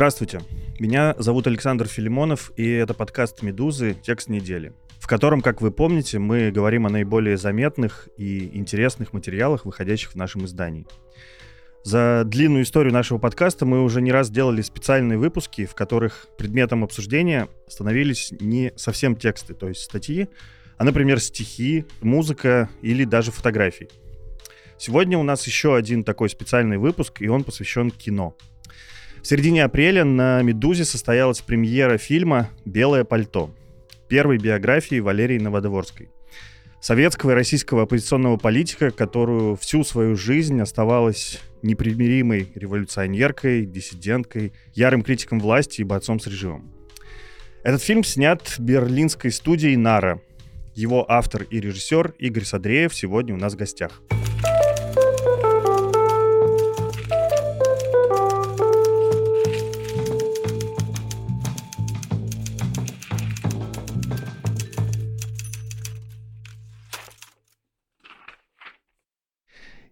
Здравствуйте, меня зовут Александр Филимонов, и это подкаст «Медузы. Текст недели», в котором, как вы помните, мы говорим о наиболее заметных и интересных материалах, выходящих в нашем издании. За длинную историю нашего подкаста мы уже не раз делали специальные выпуски, в которых предметом обсуждения становились не совсем тексты, то есть статьи, а, например, стихи, музыка или даже фотографии. Сегодня у нас еще один такой специальный выпуск, и он посвящен кино. В середине апреля на «Медузе» состоялась премьера фильма «Белое пальто» первой биографии Валерии Новодворской. Советского и российского оппозиционного политика, которую всю свою жизнь оставалась непримиримой революционеркой, диссиденткой, ярым критиком власти и борцом с режимом. Этот фильм снят берлинской студией «Нара». Его автор и режиссер Игорь Садреев сегодня у нас в гостях.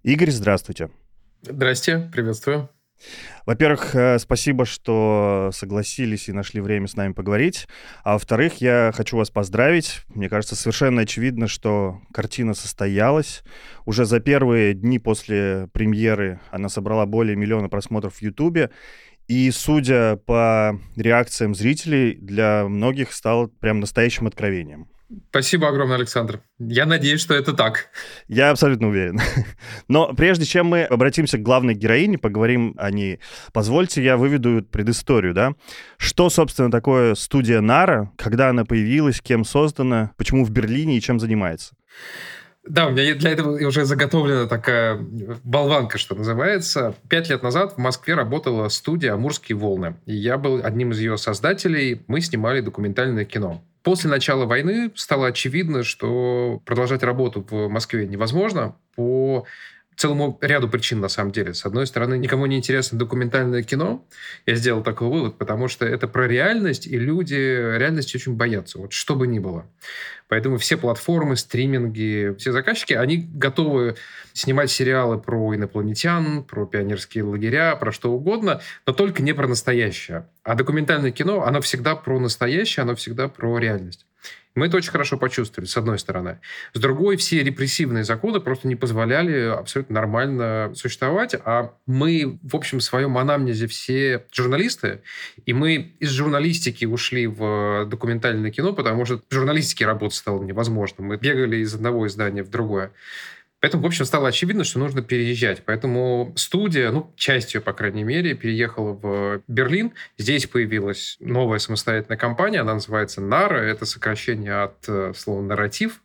Игорь, здравствуйте. Здрасте, приветствую. Во-первых, э, спасибо, что согласились и нашли время с нами поговорить. А во-вторых, я хочу вас поздравить. Мне кажется, совершенно очевидно, что картина состоялась. Уже за первые дни после премьеры она собрала более миллиона просмотров в Ютубе. И, судя по реакциям зрителей, для многих стало прям настоящим откровением. Спасибо огромное, Александр. Я надеюсь, что это так. Я абсолютно уверен. Но прежде чем мы обратимся к главной героине, поговорим о ней, позвольте я выведу предысторию, да? Что, собственно, такое студия Нара, когда она появилась, кем создана, почему в Берлине и чем занимается? Да, у меня для этого уже заготовлена такая болванка, что называется. Пять лет назад в Москве работала студия «Амурские волны». И я был одним из ее создателей. Мы снимали документальное кино. После начала войны стало очевидно, что продолжать работу в Москве невозможно. По целому ряду причин, на самом деле. С одной стороны, никому не интересно документальное кино. Я сделал такой вывод, потому что это про реальность, и люди реальности очень боятся, вот что бы ни было. Поэтому все платформы, стриминги, все заказчики, они готовы снимать сериалы про инопланетян, про пионерские лагеря, про что угодно, но только не про настоящее. А документальное кино, оно всегда про настоящее, оно всегда про реальность. Мы это очень хорошо почувствовали, с одной стороны. С другой, все репрессивные законы просто не позволяли абсолютно нормально существовать, а мы, в общем, в своем анамнезе все журналисты, и мы из журналистики ушли в документальное кино, потому что журналистики работать стало невозможно. Мы бегали из одного издания в другое. Поэтому, в общем, стало очевидно, что нужно переезжать. Поэтому студия, ну, часть ее, по крайней мере, переехала в Берлин. Здесь появилась новая самостоятельная компания, она называется «Нара». Это сокращение от э, слова «нарратив»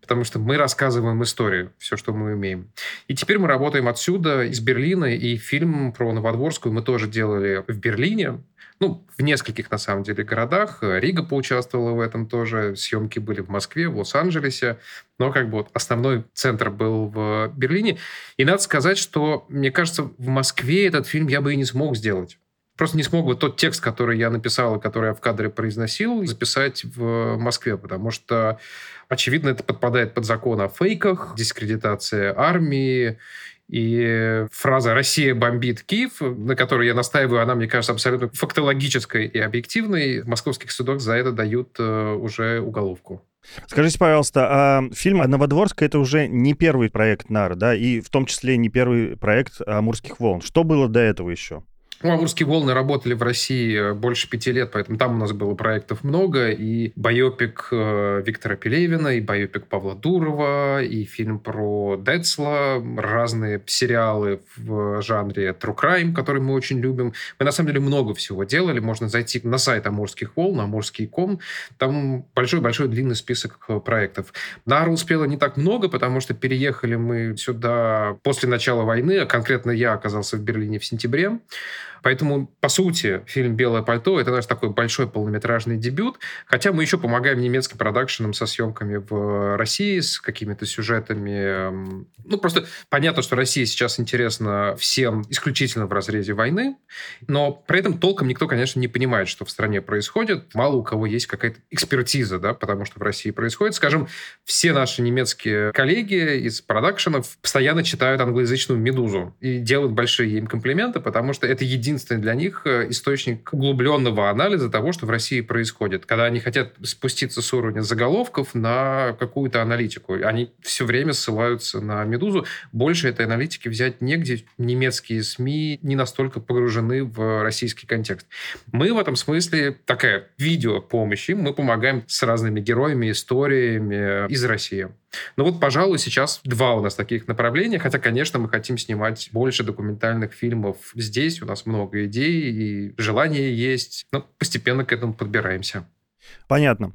потому что мы рассказываем историю, все, что мы умеем. И теперь мы работаем отсюда, из Берлина, и фильм про Новодворскую мы тоже делали в Берлине ну, в нескольких, на самом деле, городах. Рига поучаствовала в этом тоже. Съемки были в Москве, в Лос-Анджелесе. Но как бы вот основной центр был в Берлине. И надо сказать, что, мне кажется, в Москве этот фильм я бы и не смог сделать. Просто не смог бы тот текст, который я написал и который я в кадре произносил, записать в Москве, потому что, очевидно, это подпадает под закон о фейках, дискредитация армии и фраза «Россия бомбит Киев», на которой я настаиваю, она, мне кажется, абсолютно фактологической и объективной. В московских судах за это дают э, уже уголовку. Скажите, пожалуйста, а фильм «Новодворская» — это уже не первый проект НАР, да, и в том числе не первый проект «Амурских волн». Что было до этого еще? Ну, «Амурские волны» работали в России э, больше пяти лет, поэтому там у нас было проектов много. И байопик э, Виктора Пелевина, и байопик Павла Дурова, и фильм про Децла, разные сериалы в жанре True Crime, который мы очень любим. Мы, на самом деле, много всего делали. Можно зайти на сайт «Амурских волн», амурский.ком. Там большой-большой длинный список э, проектов. Нара успела не так много, потому что переехали мы сюда после начала войны, а конкретно я оказался в Берлине в сентябре. Поэтому, по сути, фильм «Белое пальто» — это наш такой большой полнометражный дебют, хотя мы еще помогаем немецким продакшенам со съемками в России, с какими-то сюжетами. Ну, просто понятно, что Россия сейчас интересна всем исключительно в разрезе войны, но при этом толком никто, конечно, не понимает, что в стране происходит. Мало у кого есть какая-то экспертиза, да, потому что в России происходит. Скажем, все наши немецкие коллеги из продакшенов постоянно читают англоязычную «Медузу» и делают большие им комплименты, потому что это единственное единственный для них э, источник углубленного анализа того, что в России происходит. Когда они хотят спуститься с уровня заголовков на какую-то аналитику. Они все время ссылаются на «Медузу». Больше этой аналитики взять негде. Немецкие СМИ не настолько погружены в российский контекст. Мы в этом смысле такая видео помощи. Мы помогаем с разными героями, историями из России. Ну вот, пожалуй, сейчас два у нас таких направления, хотя, конечно, мы хотим снимать больше документальных фильмов здесь, у нас много идей и желание есть, но постепенно к этому подбираемся. Понятно.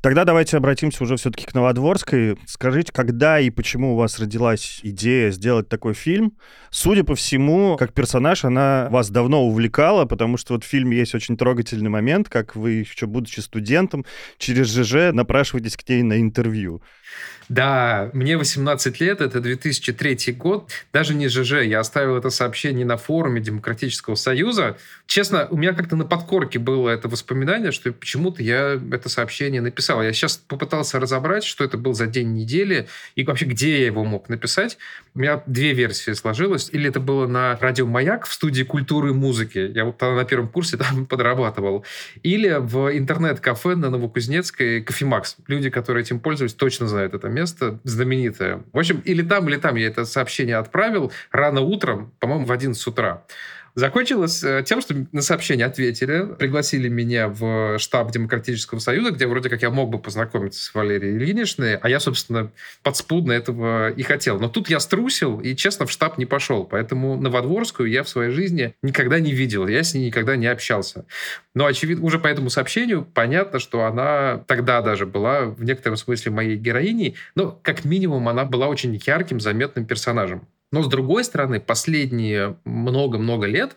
Тогда давайте обратимся уже все-таки к Новодворской. Скажите, когда и почему у вас родилась идея сделать такой фильм? Судя по всему, как персонаж, она вас давно увлекала, потому что вот в фильме есть очень трогательный момент, как вы, еще будучи студентом, через ЖЖ напрашиваетесь к ней на интервью. Да, мне 18 лет, это 2003 год. Даже не ЖЖ, я оставил это сообщение на форуме Демократического Союза. Честно, у меня как-то на подкорке было это воспоминание, что почему-то я это сообщение написал. Я сейчас попытался разобрать, что это был за день недели и вообще где я его мог написать. У меня две версии сложилось. Или это было на радио «Маяк» в студии культуры и музыки. Я вот тогда на первом курсе там подрабатывал. Или в интернет-кафе на Новокузнецкой «Кофемакс». Люди, которые этим пользовались, точно знают это место место знаменитое. В общем, или там, или там я это сообщение отправил рано утром, по-моему, в 11 утра. Закончилось э, тем, что на сообщение ответили, пригласили меня в штаб Демократического Союза, где вроде как я мог бы познакомиться с Валерией Ильиничной, а я, собственно, подспудно этого и хотел. Но тут я струсил и, честно, в штаб не пошел. Поэтому Новодворскую я в своей жизни никогда не видел, я с ней никогда не общался. Но, очевидно, уже по этому сообщению понятно, что она тогда даже была в некотором смысле моей героиней, но, как минимум, она была очень ярким, заметным персонажем. Но, с другой стороны, последние много-много лет,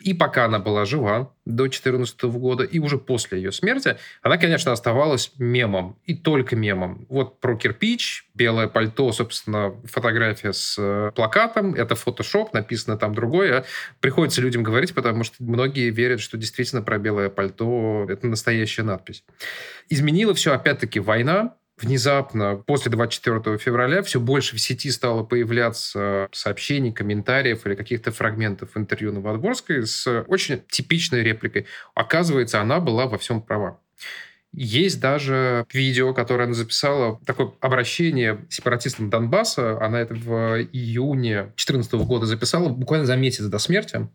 и пока она была жива, до 2014 года, и уже после ее смерти, она, конечно, оставалась мемом, и только мемом. Вот про кирпич, белое пальто, собственно, фотография с э, плакатом, это фотошоп, написано там другое. Приходится людям говорить, потому что многие верят, что действительно про белое пальто это настоящая надпись. Изменила все, опять-таки, война, внезапно после 24 февраля все больше в сети стало появляться сообщений, комментариев или каких-то фрагментов интервью Новодворской с очень типичной репликой. Оказывается, она была во всем права. Есть даже видео, которое она записала, такое обращение сепаратистам Донбасса. Она это в июне 2014 года записала, буквально за месяц до смерти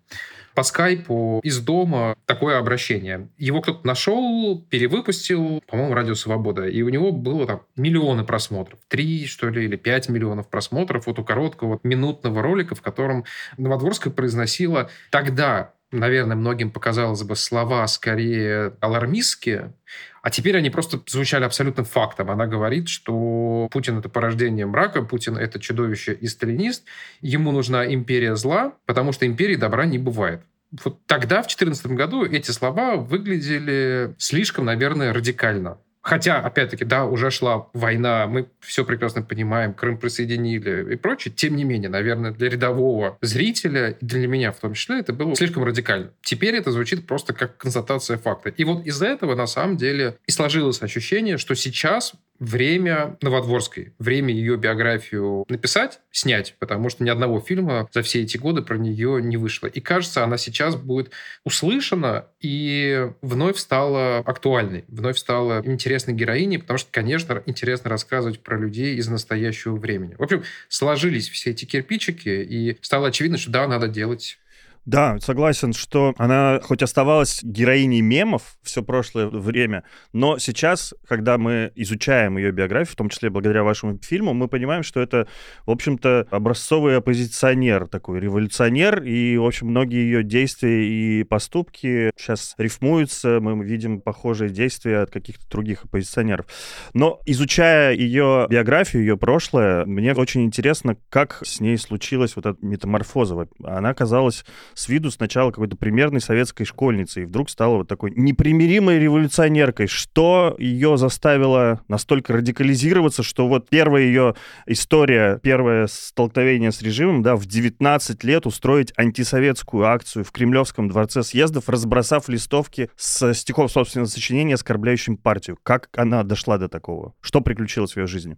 по скайпу из дома такое обращение. Его кто-то нашел, перевыпустил, по-моему, «Радио Свобода», и у него было там миллионы просмотров. Три, что ли, или пять миллионов просмотров вот у короткого минутного ролика, в котором Новодворская произносила тогда наверное, многим показалось бы слова скорее алармистские, а теперь они просто звучали абсолютным фактом. Она говорит, что Путин — это порождение мрака, Путин — это чудовище и сталинист, ему нужна империя зла, потому что империи добра не бывает. Вот тогда, в 2014 году, эти слова выглядели слишком, наверное, радикально. Хотя, опять-таки, да, уже шла война, мы все прекрасно понимаем, Крым присоединили и прочее. Тем не менее, наверное, для рядового зрителя, и для меня в том числе, это было слишком радикально. Теперь это звучит просто как констатация факта. И вот из-за этого, на самом деле, и сложилось ощущение, что сейчас время Новодворской, время ее биографию написать, снять, потому что ни одного фильма за все эти годы про нее не вышло. И кажется, она сейчас будет услышана и вновь стала актуальной, вновь стала интересной героиней, потому что, конечно, интересно рассказывать про людей из настоящего времени. В общем, сложились все эти кирпичики, и стало очевидно, что да, надо делать да, согласен, что она хоть оставалась героиней мемов все прошлое время, но сейчас, когда мы изучаем ее биографию, в том числе благодаря вашему фильму, мы понимаем, что это, в общем-то, образцовый оппозиционер такой, революционер, и, в общем, многие ее действия и поступки сейчас рифмуются, мы видим похожие действия от каких-то других оппозиционеров. Но изучая ее биографию, ее прошлое, мне очень интересно, как с ней случилась вот эта метаморфоза. Она оказалась с виду сначала какой-то примерной советской школьницей, и вдруг стала вот такой непримиримой революционеркой. Что ее заставило настолько радикализироваться, что вот первая ее история, первое столкновение с режимом, да, в 19 лет устроить антисоветскую акцию в Кремлевском дворце съездов, разбросав листовки с стихов собственного сочинения, оскорбляющим партию. Как она дошла до такого? Что приключилось в ее жизни?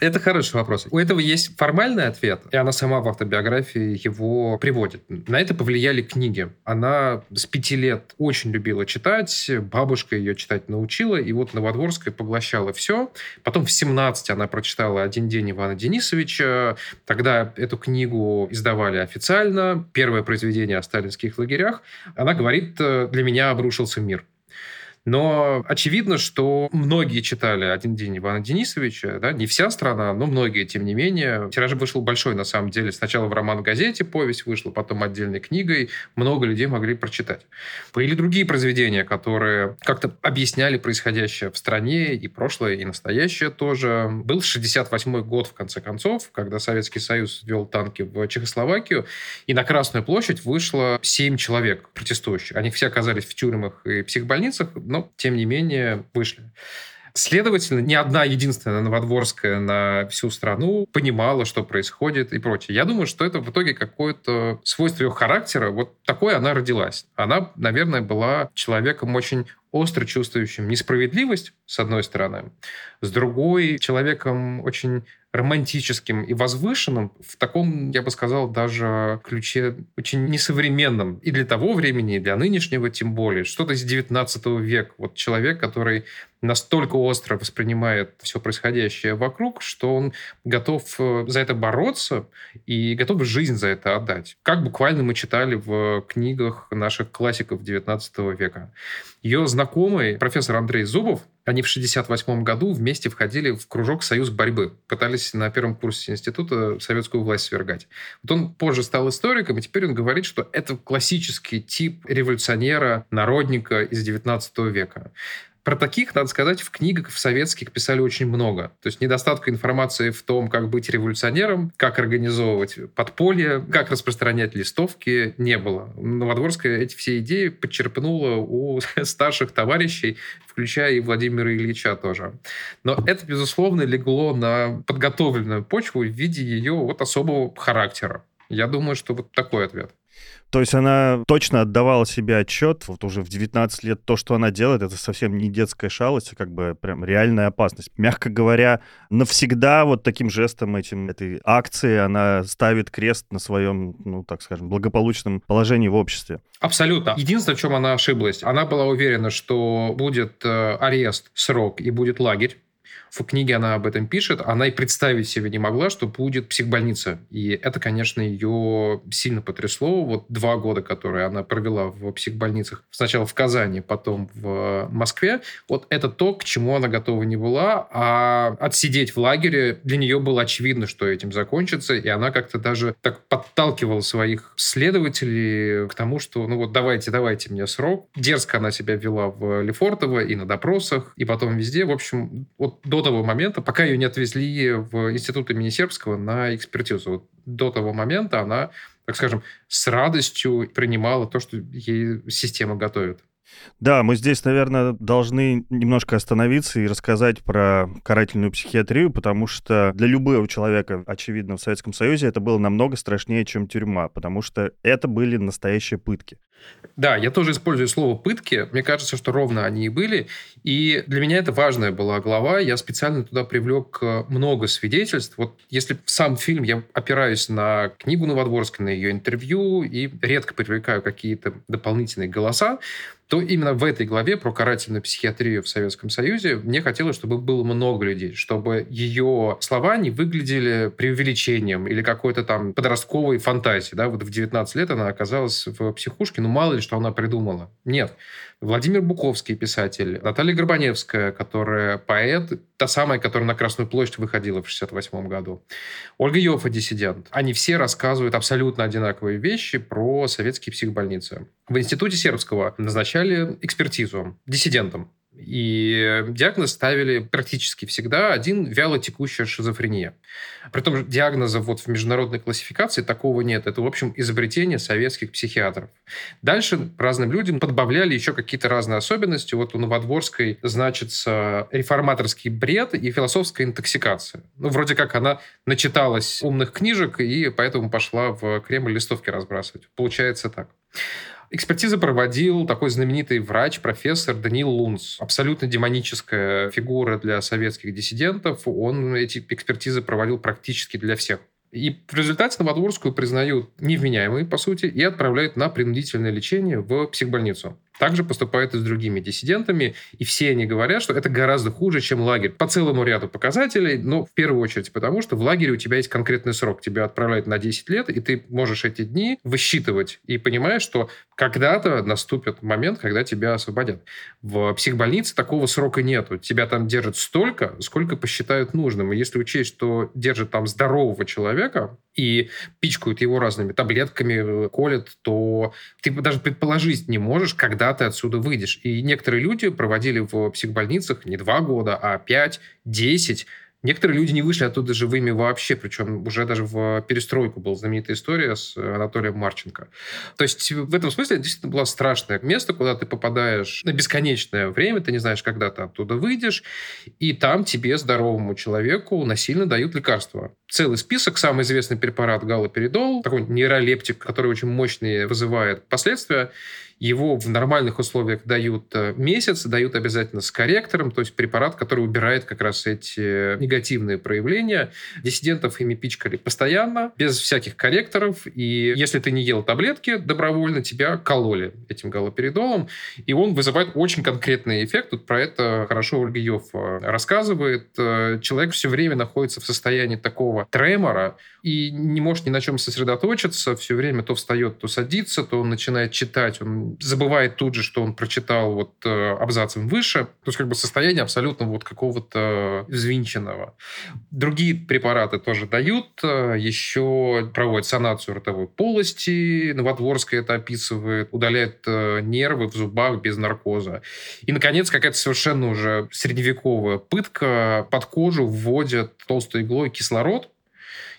Это хороший вопрос. У этого есть формальный ответ, и она сама в автобиографии его приводит. На это повлияли книги. Она с пяти лет очень любила читать, бабушка ее читать научила, и вот Новодворская поглощала все. Потом в 17 она прочитала «Один день Ивана Денисовича». Тогда эту книгу издавали официально. Первое произведение о сталинских лагерях. Она говорит, для меня обрушился мир. Но очевидно, что многие читали «Один день Ивана Денисовича», да, не вся страна, но многие, тем не менее. Тираж вышел большой, на самом деле. Сначала в роман-газете повесть вышла, потом отдельной книгой. Много людей могли прочитать. Были другие произведения, которые как-то объясняли происходящее в стране, и прошлое, и настоящее тоже. Был 68 год, в конце концов, когда Советский Союз ввел танки в Чехословакию, и на Красную площадь вышло 7 человек протестующих. Они все оказались в тюрьмах и психбольницах, но но, тем не менее, вышли. Следовательно, ни одна единственная Новодворская на всю страну понимала, что происходит и прочее. Я думаю, что это в итоге какое-то свойство ее характера. Вот такой она родилась. Она, наверное, была человеком очень остро чувствующим несправедливость, с одной стороны, с другой человеком очень романтическим и возвышенным, в таком, я бы сказал, даже ключе очень несовременном и для того времени, и для нынешнего тем более. Что-то из 19 века. Вот человек, который настолько остро воспринимает все происходящее вокруг, что он готов э, за это бороться и готов жизнь за это отдать. Как буквально мы читали в книгах наших классиков 19 века. Ее знакомый, профессор Андрей Зубов, они в 1968 году вместе входили в кружок «Союз борьбы». Пытались на первом курсе института советскую власть свергать. Вот он позже стал историком, и теперь он говорит, что это классический тип революционера, народника из 19 века. Про таких, надо сказать, в книгах в советских писали очень много. То есть недостатка информации в том, как быть революционером, как организовывать подполье, как распространять листовки, не было. Новодворская эти все идеи подчерпнула у старших товарищей, включая и Владимира Ильича тоже. Но это, безусловно, легло на подготовленную почву в виде ее вот особого характера. Я думаю, что вот такой ответ. То есть она точно отдавала себе отчет, вот уже в 19 лет то, что она делает, это совсем не детская шалость, а как бы прям реальная опасность. Мягко говоря, навсегда вот таким жестом этим, этой акции она ставит крест на своем, ну, так скажем, благополучном положении в обществе. Абсолютно. Единственное, в чем она ошиблась, она была уверена, что будет э, арест, срок и будет лагерь в книге она об этом пишет, она и представить себе не могла, что будет психбольница. И это, конечно, ее сильно потрясло. Вот два года, которые она провела в психбольницах, сначала в Казани, потом в Москве, вот это то, к чему она готова не была, а отсидеть в лагере для нее было очевидно, что этим закончится, и она как-то даже так подталкивала своих следователей к тому, что ну вот давайте, давайте мне срок. Дерзко она себя вела в Лефортово и на допросах, и потом везде. В общем, вот до того момента, пока ее не отвезли в институт имени Сербского на экспертизу, вот до того момента она, так скажем, с радостью принимала то, что ей система готовит. Да, мы здесь, наверное, должны немножко остановиться и рассказать про карательную психиатрию, потому что для любого человека, очевидно, в Советском Союзе это было намного страшнее, чем тюрьма, потому что это были настоящие пытки. Да, я тоже использую слово «пытки». Мне кажется, что ровно они и были. И для меня это важная была глава. Я специально туда привлек э, много свидетельств. Вот если сам фильм я опираюсь на книгу Новодворской, на ее интервью и редко привлекаю какие-то дополнительные голоса, то именно в этой главе про карательную психиатрию в Советском Союзе мне хотелось, чтобы было много людей, чтобы ее слова не выглядели преувеличением или какой-то там подростковой фантазией. Да? Вот в 19 лет она оказалась в психушке, ну мало ли, что она придумала. Нет. Владимир Буковский, писатель, Наталья Горбаневская, которая поэт, та самая, которая на Красную площадь выходила в 68 году. Ольга Йофа, диссидент. Они все рассказывают абсолютно одинаковые вещи про советские психбольницы. В институте сербского назначали экспертизу диссидентам. И диагноз ставили практически всегда один вялотекущая шизофрения. Притом диагноза вот в международной классификации такого нет. Это, в общем, изобретение советских психиатров. Дальше разным людям подбавляли еще какие-то разные особенности. Вот у Новодворской значится реформаторский бред и философская интоксикация. Ну, вроде как она начиталась умных книжек и поэтому пошла в Кремль листовки разбрасывать. Получается так. Экспертизы проводил такой знаменитый врач, профессор Даниил Лунц. Абсолютно демоническая фигура для советских диссидентов. Он эти экспертизы проводил практически для всех. И в результате Новодворскую признают невменяемой, по сути, и отправляют на принудительное лечение в психбольницу. Также поступает и с другими диссидентами, и все они говорят, что это гораздо хуже, чем лагерь. По целому ряду показателей, но в первую очередь потому, что в лагере у тебя есть конкретный срок. Тебя отправляют на 10 лет, и ты можешь эти дни высчитывать и понимаешь, что когда-то наступит момент, когда тебя освободят. В психбольнице такого срока нету. Тебя там держат столько, сколько посчитают нужным. И если учесть, что держат там здорового человека и пичкают его разными таблетками, колят, то ты даже предположить не можешь, когда когда ты отсюда выйдешь. И некоторые люди проводили в психбольницах не два года, а пять, десять. Некоторые люди не вышли оттуда живыми вообще, причем уже даже в перестройку была знаменитая история с Анатолием Марченко. То есть в этом смысле это действительно было страшное место, куда ты попадаешь на бесконечное время, ты не знаешь, когда ты оттуда выйдешь, и там тебе, здоровому человеку, насильно дают лекарства. Целый список, самый известный препарат галоперидол, такой нейролептик, который очень мощный, вызывает последствия. Его в нормальных условиях дают э, месяц, дают обязательно с корректором, то есть препарат, который убирает как раз эти негативные проявления. Диссидентов ими пичкали постоянно, без всяких корректоров. И если ты не ел таблетки добровольно, тебя кололи этим галоперидолом. И он вызывает очень конкретный эффект. Тут про это хорошо Ольга Йов рассказывает. Э, человек все время находится в состоянии такого тремора и не может ни на чем сосредоточиться. Все время то встает, то садится, то он начинает читать. Он забывает тут же, что он прочитал вот э, абзацем выше. То есть как бы состояние абсолютно вот какого-то взвинченного. Другие препараты тоже дают. Э, еще проводят санацию ротовой полости. Новодворская это описывает. Удаляет э, нервы в зубах без наркоза. И, наконец, какая-то совершенно уже средневековая пытка. Под кожу вводят толстой иглой кислород,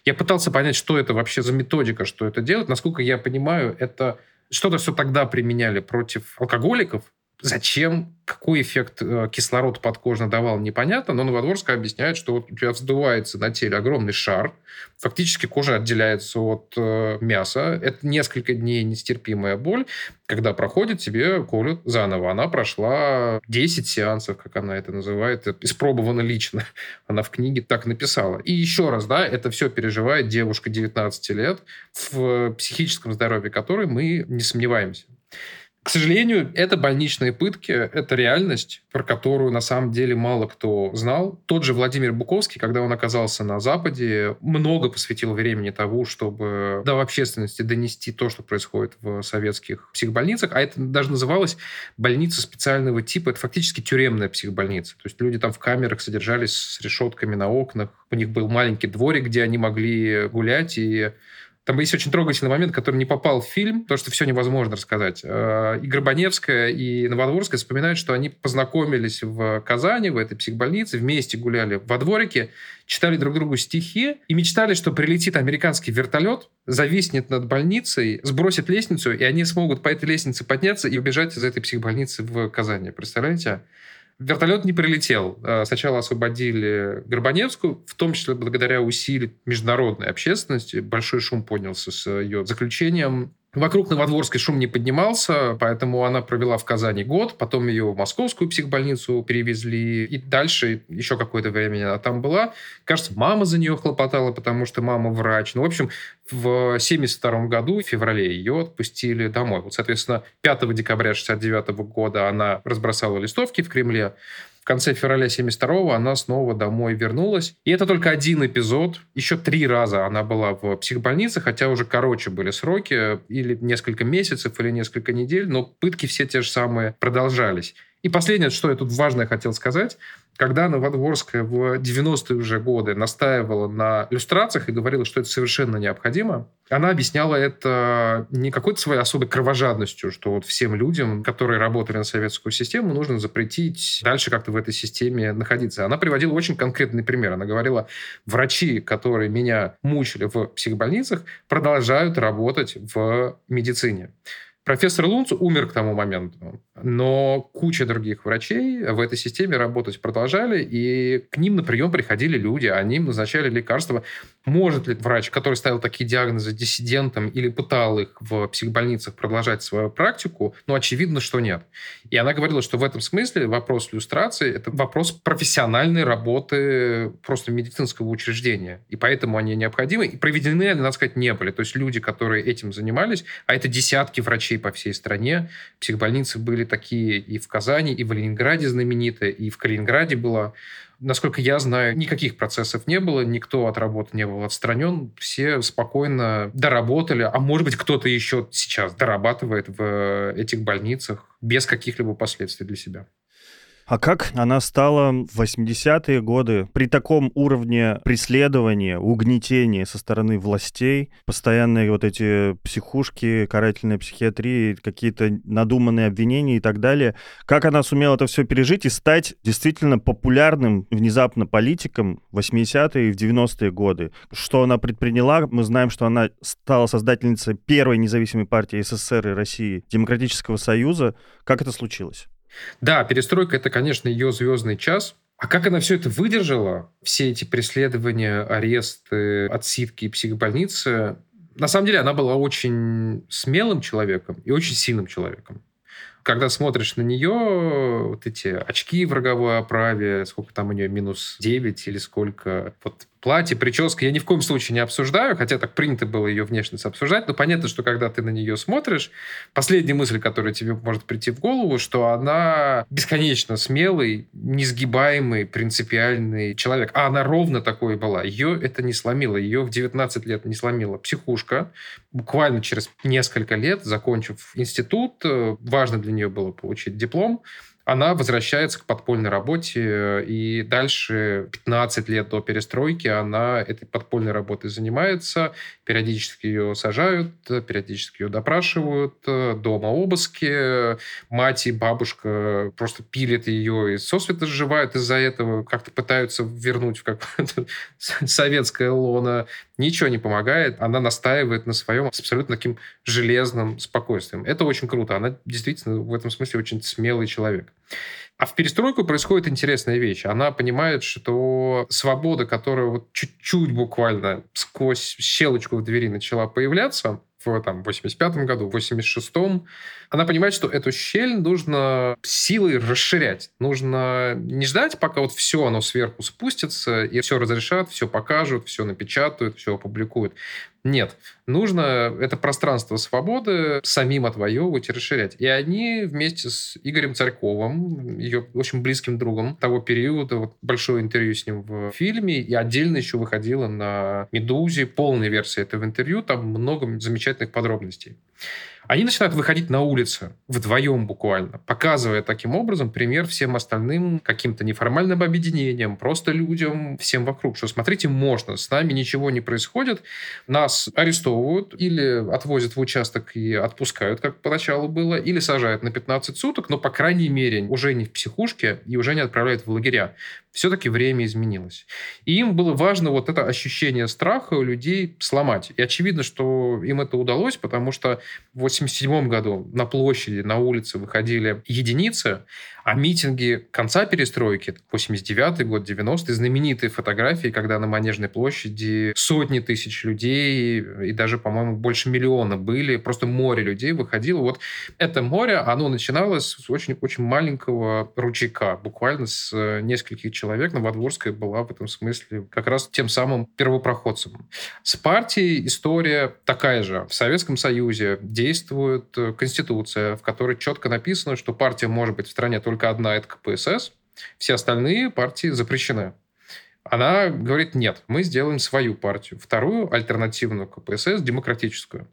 я пытался понять, что это вообще за методика, что это делать. Насколько я понимаю, это что-то все тогда применяли против алкоголиков. Зачем какой эффект э, кислород подкожно давал, непонятно, но Новодворская объясняет, что вот у тебя вздувается на теле огромный шар, фактически кожа отделяется от э, мяса, это несколько дней нестерпимая боль, когда проходит, тебе колют заново. Она прошла 10 сеансов, как она это называет, испробована лично. Она в книге так написала. И еще раз, да, это все переживает девушка 19 лет, в психическом здоровье которой мы не сомневаемся. К сожалению, это больничные пытки, это реальность, про которую на самом деле мало кто знал. Тот же Владимир Буковский, когда он оказался на Западе, много посвятил времени тому, чтобы до общественности донести то, что происходит в советских психбольницах. А это даже называлось больница специального типа. Это фактически тюремная психбольница. То есть люди там в камерах содержались с решетками на окнах. У них был маленький дворик, где они могли гулять и там есть очень трогательный момент, который не попал в фильм, то, что все невозможно рассказать. Э, и Горбаневская, и Новодворская вспоминают, что они познакомились в Казани, в этой психбольнице, вместе гуляли во дворике, читали друг другу стихи и мечтали, что прилетит американский вертолет, зависнет над больницей, сбросит лестницу, и они смогут по этой лестнице подняться и убежать из этой психбольницы в Казани. Представляете? Вертолет не прилетел. А, сначала освободили Горбаневскую, в том числе благодаря усилиям международной общественности. Большой шум поднялся с ее заключением. Вокруг Новодворской шум не поднимался, поэтому она провела в Казани год, потом ее в московскую психбольницу перевезли, и дальше еще какое-то время она там была. Кажется, мама за нее хлопотала, потому что мама врач. Ну, в общем, в 1972 году, в феврале, ее отпустили домой. Вот, соответственно, 5 декабря 1969 года она разбросала листовки в Кремле, конце февраля 72-го она снова домой вернулась. И это только один эпизод. Еще три раза она была в психбольнице, хотя уже короче были сроки, или несколько месяцев, или несколько недель, но пытки все те же самые продолжались. И последнее, что я тут важное хотел сказать, когда Новодворская в 90-е уже годы настаивала на иллюстрациях и говорила, что это совершенно необходимо, она объясняла это не какой-то своей особой кровожадностью, что вот всем людям, которые работали на советскую систему, нужно запретить дальше как-то в этой системе находиться. Она приводила очень конкретный пример. Она говорила, врачи, которые меня мучили в психбольницах, продолжают работать в медицине. Профессор Лунц умер к тому моменту, но куча других врачей в этой системе работать продолжали, и к ним на прием приходили люди, они им назначали лекарства. может ли врач, который ставил такие диагнозы диссидентам или пытал их в психбольницах продолжать свою практику, ну, очевидно, что нет. И она говорила, что в этом смысле вопрос иллюстрации – это вопрос профессиональной работы просто медицинского учреждения. И поэтому они необходимы. И проведены, надо сказать, не были. То есть люди, которые этим занимались, а это десятки врачей по всей стране, психбольницы были такие и в Казани, и в Ленинграде знаменитые, и в Калининграде была Насколько я знаю, никаких процессов не было, никто от работы не был отстранен, все спокойно доработали, а может быть кто-то еще сейчас дорабатывает в этих больницах без каких-либо последствий для себя. А как она стала в 80-е годы при таком уровне преследования, угнетения со стороны властей, постоянные вот эти психушки, карательная психиатрия, какие-то надуманные обвинения и так далее, как она сумела это все пережить и стать действительно популярным внезапно политиком в 80-е и в 90-е годы? Что она предприняла? Мы знаем, что она стала создательницей первой независимой партии СССР и России, Демократического Союза. Как это случилось? Да, перестройка это, конечно, ее звездный час. А как она все это выдержала, все эти преследования, аресты, отсидки и психбольницы, на самом деле она была очень смелым человеком и очень сильным человеком. Когда смотришь на нее, вот эти очки в роговой оправе, сколько там у нее, минус 9 или сколько, вот платье, прическа я ни в коем случае не обсуждаю, хотя так принято было ее внешность обсуждать, но понятно, что когда ты на нее смотришь, последняя мысль, которая тебе может прийти в голову, что она бесконечно смелый, несгибаемый, принципиальный человек. А она ровно такой была. Ее это не сломило. Ее в 19 лет не сломила психушка. Буквально через несколько лет, закончив институт, э, важно для нее было получить диплом, она возвращается к подпольной работе, и дальше 15 лет до перестройки она этой подпольной работой занимается, периодически ее сажают, периодически ее допрашивают, дома обыски, мать и бабушка просто пилят ее и сосвета сживают из-за этого, как-то пытаются вернуть в какое-то советское лоно. Ничего не помогает, она настаивает на своем с абсолютно таким железным спокойствием. Это очень круто, она действительно в этом смысле очень смелый человек. А в перестройку происходит интересная вещь. Она понимает, что свобода, которая вот чуть-чуть буквально сквозь щелочку в двери начала появляться, в там, 85 году, в 86-м, она понимает, что эту щель нужно силой расширять. Нужно не ждать, пока вот все оно сверху спустится, и все разрешат, все покажут, все напечатают, все опубликуют. Нет, нужно это пространство свободы самим отвоевывать и расширять. И они вместе с Игорем Царьковым, ее очень близким другом того периода, вот большое интервью с ним в фильме, и отдельно еще выходило на «Медузе» полная версия этого интервью, там много замечательных подробностей. Они начинают выходить на улицы вдвоем буквально, показывая таким образом пример всем остальным каким-то неформальным объединениям, просто людям, всем вокруг, что смотрите, можно, с нами ничего не происходит, нас арестовывают или отвозят в участок и отпускают, как поначалу было, или сажают на 15 суток, но, по крайней мере, уже не в психушке и уже не отправляют в лагеря все-таки время изменилось. И им было важно вот это ощущение страха у людей сломать. И очевидно, что им это удалось, потому что в 1987 году на площади, на улице выходили единицы, а митинги конца перестройки, 89 год, 90-й, знаменитые фотографии, когда на Манежной площади сотни тысяч людей и даже, по-моему, больше миллиона были, просто море людей выходило. Вот это море, оно начиналось с очень-очень маленького ручейка, буквально с э, нескольких человек. Новодворская была в этом смысле как раз тем самым первопроходцем. С партией история такая же. В Советском Союзе действует э, Конституция, в которой четко написано, что партия может быть в стране только одна, это КПСС, все остальные партии запрещены. Она говорит, нет, мы сделаем свою партию, вторую альтернативную КПСС, демократическую.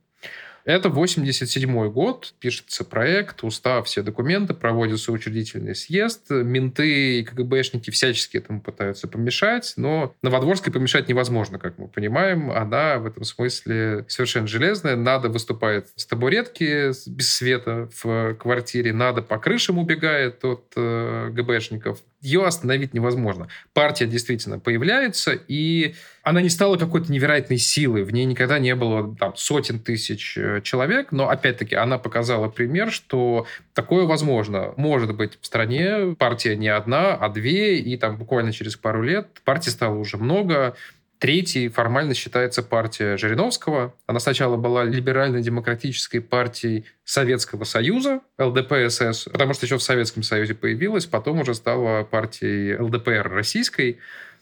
Это 87 год, пишется проект, устав, все документы, проводится учредительный съезд, менты и КГБшники всячески этому пытаются помешать, но Новодворской помешать невозможно, как мы понимаем. Она в этом смысле совершенно железная. Надо выступает с табуретки без света в квартире, надо по крышам убегает от э, ГБшников ее остановить невозможно. Партия действительно появляется, и она не стала какой-то невероятной силой. В ней никогда не было там, сотен тысяч э, человек, но опять-таки она показала пример, что такое возможно. Может быть в стране партия не одна, а две, и там буквально через пару лет партий стало уже много, Третий формально считается партия Жириновского. Она сначала была либерально-демократической партией Советского Союза, ЛДПСС, потому что еще в Советском Союзе появилась, потом уже стала партией ЛДПР российской.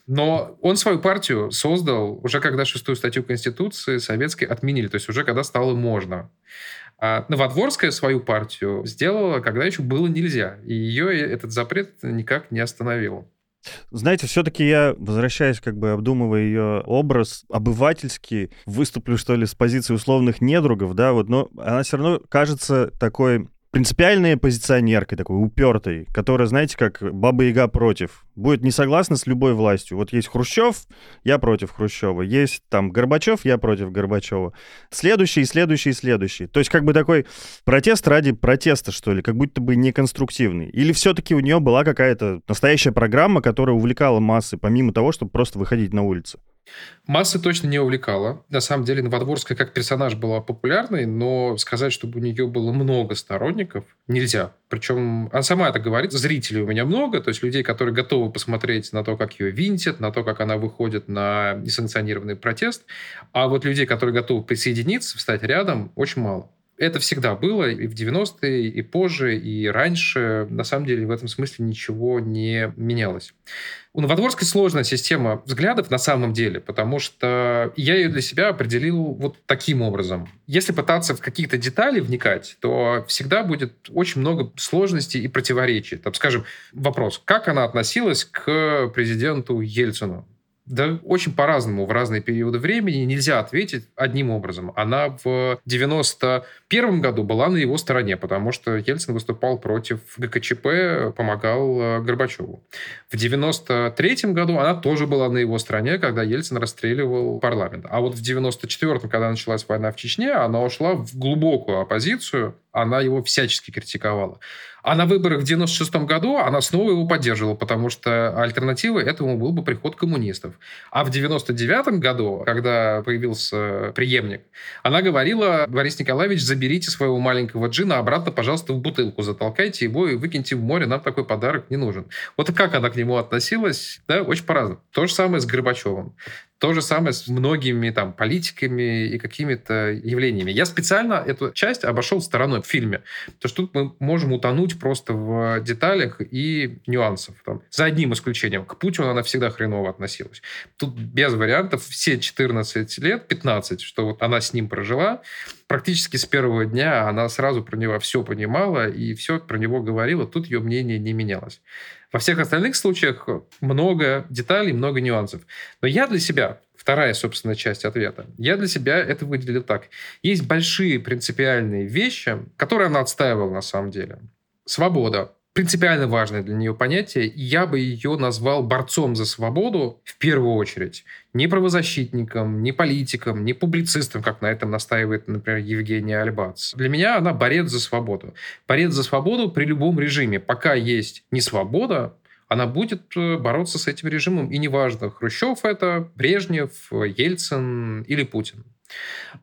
Но он свою партию создал уже когда шестую статью Конституции советской отменили, то есть уже когда стало можно. А Новодворская свою партию сделала, когда еще было нельзя. И ее этот запрет никак не остановил. Знаете, все-таки я, возвращаясь, как бы обдумывая ее образ, обывательский, выступлю, что ли, с позиции условных недругов, да, вот, но она все равно кажется такой принципиальной оппозиционеркой, такой упертой, которая, знаете, как Баба-Яга против. Будет не согласна с любой властью. Вот есть Хрущев, я против Хрущева. Есть там Горбачев, я против Горбачева. Следующий, следующий, следующий. То есть как бы такой протест ради протеста, что ли, как будто бы неконструктивный. Или все-таки у нее была какая-то настоящая программа, которая увлекала массы, помимо того, чтобы просто выходить на улицу? Массы точно не увлекала. На самом деле, Новодворская как персонаж была популярной, но сказать, чтобы у нее было много сторонников, нельзя. Причем она сама это говорит. Зрителей у меня много, то есть людей, которые готовы посмотреть на то, как ее винтят, на то, как она выходит на несанкционированный протест. А вот людей, которые готовы присоединиться, встать рядом, очень мало. Это всегда было и в 90-е, и позже, и раньше. На самом деле в этом смысле ничего не менялось. У Новодворской сложная система взглядов на самом деле, потому что я ее для себя определил вот таким образом. Если пытаться в какие-то детали вникать, то всегда будет очень много сложностей и противоречий. Там, скажем, вопрос, как она относилась к президенту Ельцину? Да очень по-разному в разные периоды времени. Нельзя ответить одним образом. Она в 91 году была на его стороне, потому что Ельцин выступал против ГКЧП, помогал э, Горбачеву. В 93 году она тоже была на его стороне, когда Ельцин расстреливал парламент. А вот в 94 когда началась война в Чечне, она ушла в глубокую оппозицию, она его всячески критиковала. А на выборах в 96 году она снова его поддерживала, потому что альтернативой этому был бы приход коммунистов. А в 99 году, когда появился преемник, она говорила, Борис Николаевич, заберите своего маленького джина обратно, пожалуйста, в бутылку, затолкайте его и выкиньте в море, нам такой подарок не нужен. Вот как она к нему относилась, да, очень по-разному. То же самое с Горбачевым. То же самое с многими там политиками и какими-то явлениями. Я специально эту часть обошел стороной в фильме, потому что тут мы можем утонуть просто в деталях и нюансах. Там. За одним исключением. К Путину она всегда хреново относилась. Тут без вариантов все 14 лет, 15, что вот она с ним прожила, практически с первого дня она сразу про него все понимала и все про него говорила. Тут ее мнение не менялось. Во всех остальных случаях много деталей, много нюансов. Но я для себя, вторая, собственно, часть ответа, я для себя это выделил так. Есть большие принципиальные вещи, которые она отстаивала на самом деле. Свобода, принципиально важное для нее понятие. Я бы ее назвал борцом за свободу в первую очередь. Не правозащитником, не политиком, не публицистом, как на этом настаивает, например, Евгения Альбац. Для меня она борец за свободу. Борец за свободу при любом режиме. Пока есть не свобода, она будет э, бороться с этим режимом. И неважно, Хрущев это, Брежнев, Ельцин или Путин.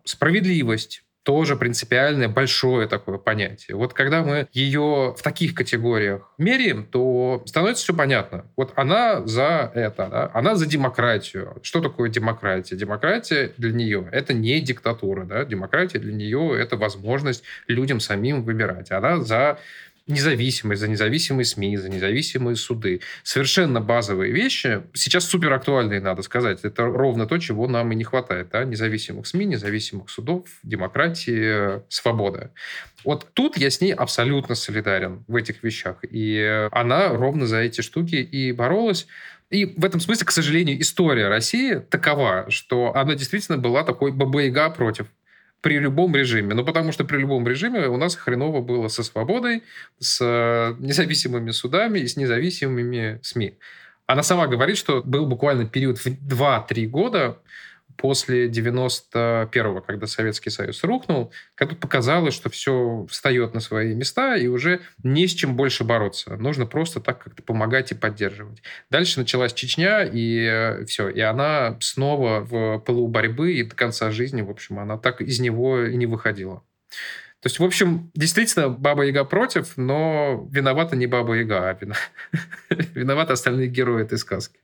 Справедливость тоже принципиальное большое такое понятие. Вот когда мы ее в таких категориях меряем, то становится все понятно. Вот она за это, да? она за демократию. Что такое демократия? Демократия для нее это не диктатура, да? демократия для нее это возможность людям самим выбирать. Она за независимость, за независимые СМИ, за независимые суды. Совершенно базовые вещи. Сейчас супер актуальные, надо сказать. Это ровно то, чего нам и не хватает. Да? Независимых СМИ, независимых судов, демократии, свобода. Вот тут я с ней абсолютно солидарен в этих вещах. И она ровно за эти штуки и боролась. И в этом смысле, к сожалению, история России такова, что она действительно была такой баба против при любом режиме. Ну, потому что при любом режиме у нас хреново было со свободой, с э, независимыми судами и с независимыми СМИ. Она сама говорит, что был буквально период в 2-3 года, после 91-го, когда Советский Союз рухнул, когда показалось, что все встает на свои места, и уже не с чем больше бороться. Нужно просто так как-то помогать и поддерживать. Дальше началась Чечня, и э, все. И она снова в пылу борьбы, и до конца жизни, в общем, она так из него и не выходила. То есть, в общем, действительно, Баба Яга против, но виновата не Баба Яга, а виноваты остальные герои этой сказки.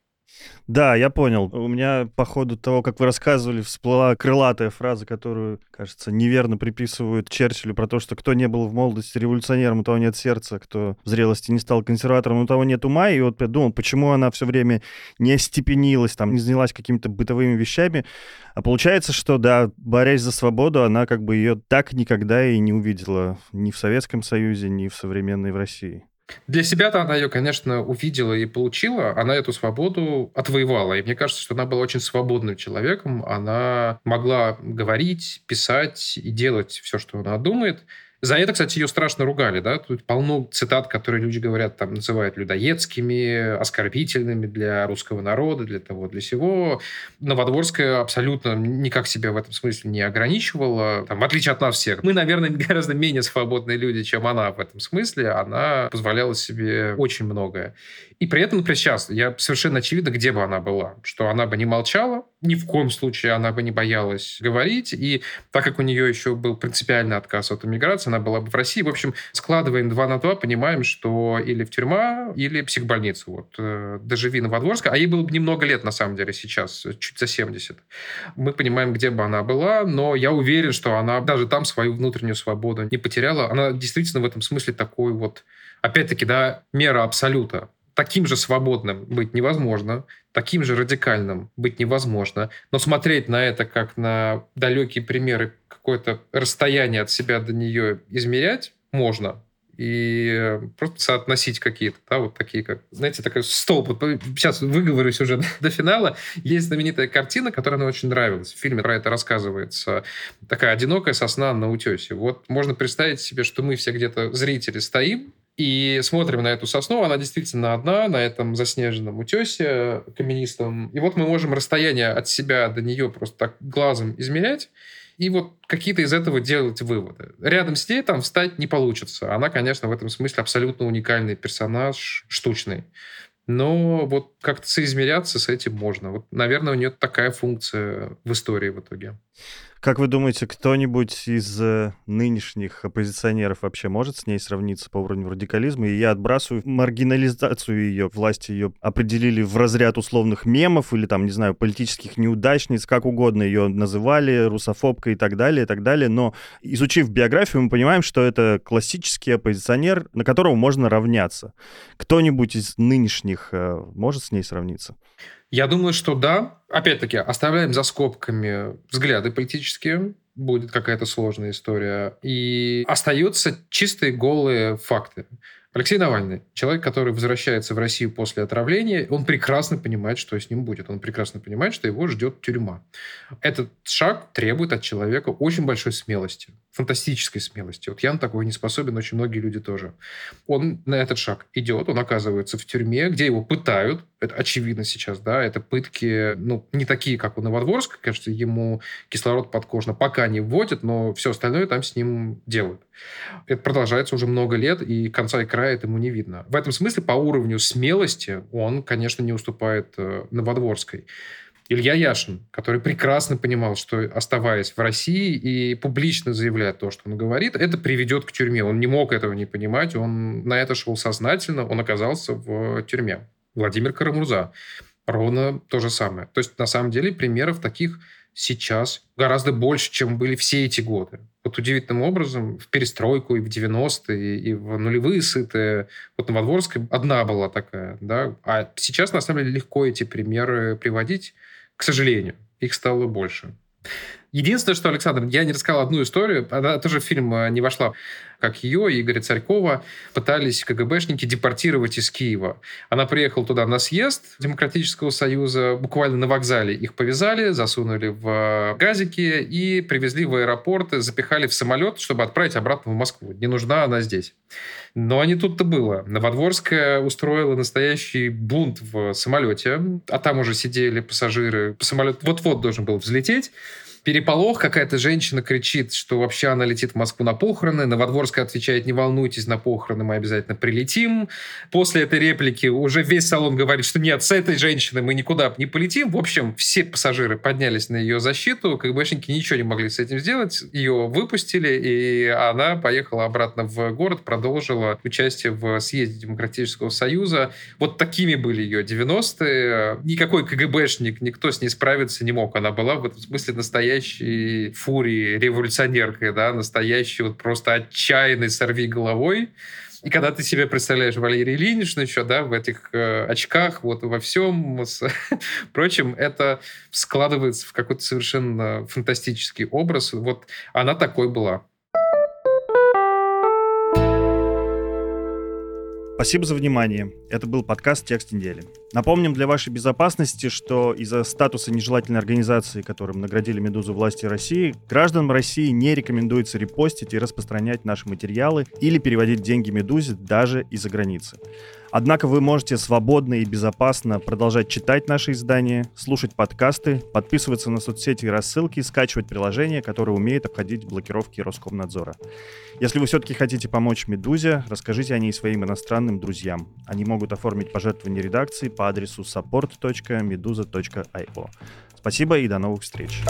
Да, я понял. У меня по ходу того, как вы рассказывали, всплыла крылатая фраза, которую, кажется, неверно приписывают Черчиллю про то, что кто не был в молодости революционером, у того нет сердца, кто в зрелости не стал консерватором, у того нет ума. И вот я думал, почему она все время не остепенилась, там, не занялась какими-то бытовыми вещами. А получается, что, да, борясь за свободу, она как бы ее так никогда и не увидела ни в Советском Союзе, ни в современной в России. Для себя-то она ее, конечно, увидела и получила. Она эту свободу отвоевала. И мне кажется, что она была очень свободным человеком. Она могла говорить, писать и делать все, что она думает. За это, кстати, ее страшно ругали, да, тут полно цитат, которые люди говорят, там, называют людоедскими, оскорбительными для русского народа, для того, для сего. Новодворская абсолютно никак себя в этом смысле не ограничивала, там, в отличие от нас всех. Мы, наверное, гораздо менее свободные люди, чем она в этом смысле. Она позволяла себе очень многое. И при этом, например, сейчас я совершенно очевидно, где бы она была, что она бы не молчала, ни в коем случае она бы не боялась говорить, и так как у нее еще был принципиальный отказ от эмиграции, она была бы в России. В общем, складываем два на два, понимаем, что или в тюрьма, или психбольница. Вот. Э, доживи Новодворска, а ей было бы немного лет, на самом деле, сейчас, чуть за 70. Мы понимаем, где бы она была, но я уверен, что она даже там свою внутреннюю свободу не потеряла. Она действительно в этом смысле такой вот, опять-таки, да, мера абсолюта таким же свободным быть невозможно, таким же радикальным быть невозможно, но смотреть на это как на далекие примеры, какое-то расстояние от себя до нее измерять можно, и просто соотносить какие-то, да, вот такие, как, знаете, такой столб. Сейчас выговорюсь уже до финала. Есть знаменитая картина, которая мне очень нравилась. В фильме про это рассказывается. Такая одинокая сосна на утесе. Вот можно представить себе, что мы все где-то, зрители, стоим, и смотрим на эту сосну, она действительно одна, на этом заснеженном утесе каменистом. И вот мы можем расстояние от себя до нее просто так глазом измерять, и вот какие-то из этого делать выводы. Рядом с ней там встать не получится. Она, конечно, в этом смысле абсолютно уникальный персонаж, штучный. Но вот как-то соизмеряться с этим можно. Вот, наверное, у нее такая функция в истории в итоге. Как вы думаете, кто-нибудь из э, нынешних оппозиционеров вообще может с ней сравниться по уровню радикализма? И я отбрасываю маргинализацию ее, власти ее определили в разряд условных мемов или там, не знаю, политических неудачниц, как угодно ее называли, русофобка и так далее, и так далее. Но изучив биографию, мы понимаем, что это классический оппозиционер, на которого можно равняться. Кто-нибудь из нынешних э, может с ней сравниться? Я думаю, что да. Опять-таки, оставляем за скобками взгляды политические. Будет какая-то сложная история. И остаются чистые голые факты. Алексей Навальный, человек, который возвращается в Россию после отравления, он прекрасно понимает, что с ним будет. Он прекрасно понимает, что его ждет тюрьма. Этот шаг требует от человека очень большой смелости, фантастической смелости. Вот я на такой не способен, очень многие люди тоже. Он на этот шаг идет, он оказывается в тюрьме, где его пытают, это очевидно сейчас, да, это пытки, ну, не такие, как у Новодворска, кажется, ему кислород подкожно пока не вводят, но все остальное там с ним делают. Это продолжается уже много лет, и конца и края этому не видно. В этом смысле по уровню смелости он, конечно, не уступает э, Новодворской. Илья Яшин, который прекрасно понимал, что оставаясь в России и публично заявляя то, что он говорит, это приведет к тюрьме. Он не мог этого не понимать, он на это шел сознательно, он оказался в тюрьме. Владимир Карамурза. Ровно то же самое. То есть, на самом деле, примеров таких сейчас гораздо больше, чем были все эти годы. Вот удивительным образом в перестройку и в 90-е, и в нулевые сытые, вот Новодворская одна была такая, да, а сейчас, на самом деле, легко эти примеры приводить, к сожалению, их стало больше. Единственное, что, Александр, я не рассказал одну историю, она тоже в фильм э, не вошла, как ее и Игоря Царькова пытались КГБшники депортировать из Киева. Она приехала туда на съезд Демократического Союза, буквально на вокзале их повязали, засунули в газики и привезли в аэропорт, запихали в самолет, чтобы отправить обратно в Москву. Не нужна она здесь. Но не тут-то было. Новодворская устроила настоящий бунт в самолете, а там уже сидели пассажиры. Самолет вот-вот должен был взлететь. Переполох, какая-то женщина кричит, что вообще она летит в Москву на похороны, Новодворская отвечает, не волнуйтесь, на похороны мы обязательно прилетим. После этой реплики уже весь салон говорит, что нет, с этой женщиной мы никуда не полетим. В общем, все пассажиры поднялись на ее защиту, КГБшники ничего не могли с этим сделать, ее выпустили, и она поехала обратно в город, продолжила участие в съезде Демократического Союза. Вот такими были ее 90-е. Никакой КГБшник, никто с ней справиться не мог. Она была в этом смысле настоящей фурией, революционеркой, да, настоящей вот просто отчаянной сорви головой. И когда ты себе представляешь Валерий Ильиничну еще, да, в этих э, очках, вот во всем с, прочем, это складывается в какой-то совершенно фантастический образ. Вот она такой была. Спасибо за внимание. Это был подкаст «Текст недели». Напомним для вашей безопасности, что из-за статуса нежелательной организации, которым наградили «Медузу» власти России, гражданам России не рекомендуется репостить и распространять наши материалы или переводить деньги «Медузе» даже из-за границы. Однако вы можете свободно и безопасно продолжать читать наши издания, слушать подкасты, подписываться на соцсети и рассылки, скачивать приложения, которые умеют обходить блокировки Роскомнадзора. Если вы все-таки хотите помочь «Медузе», расскажите о ней своим иностранным друзьям. Они могут оформить пожертвование редакции по адресу support.meduza.io. Спасибо и до новых встреч.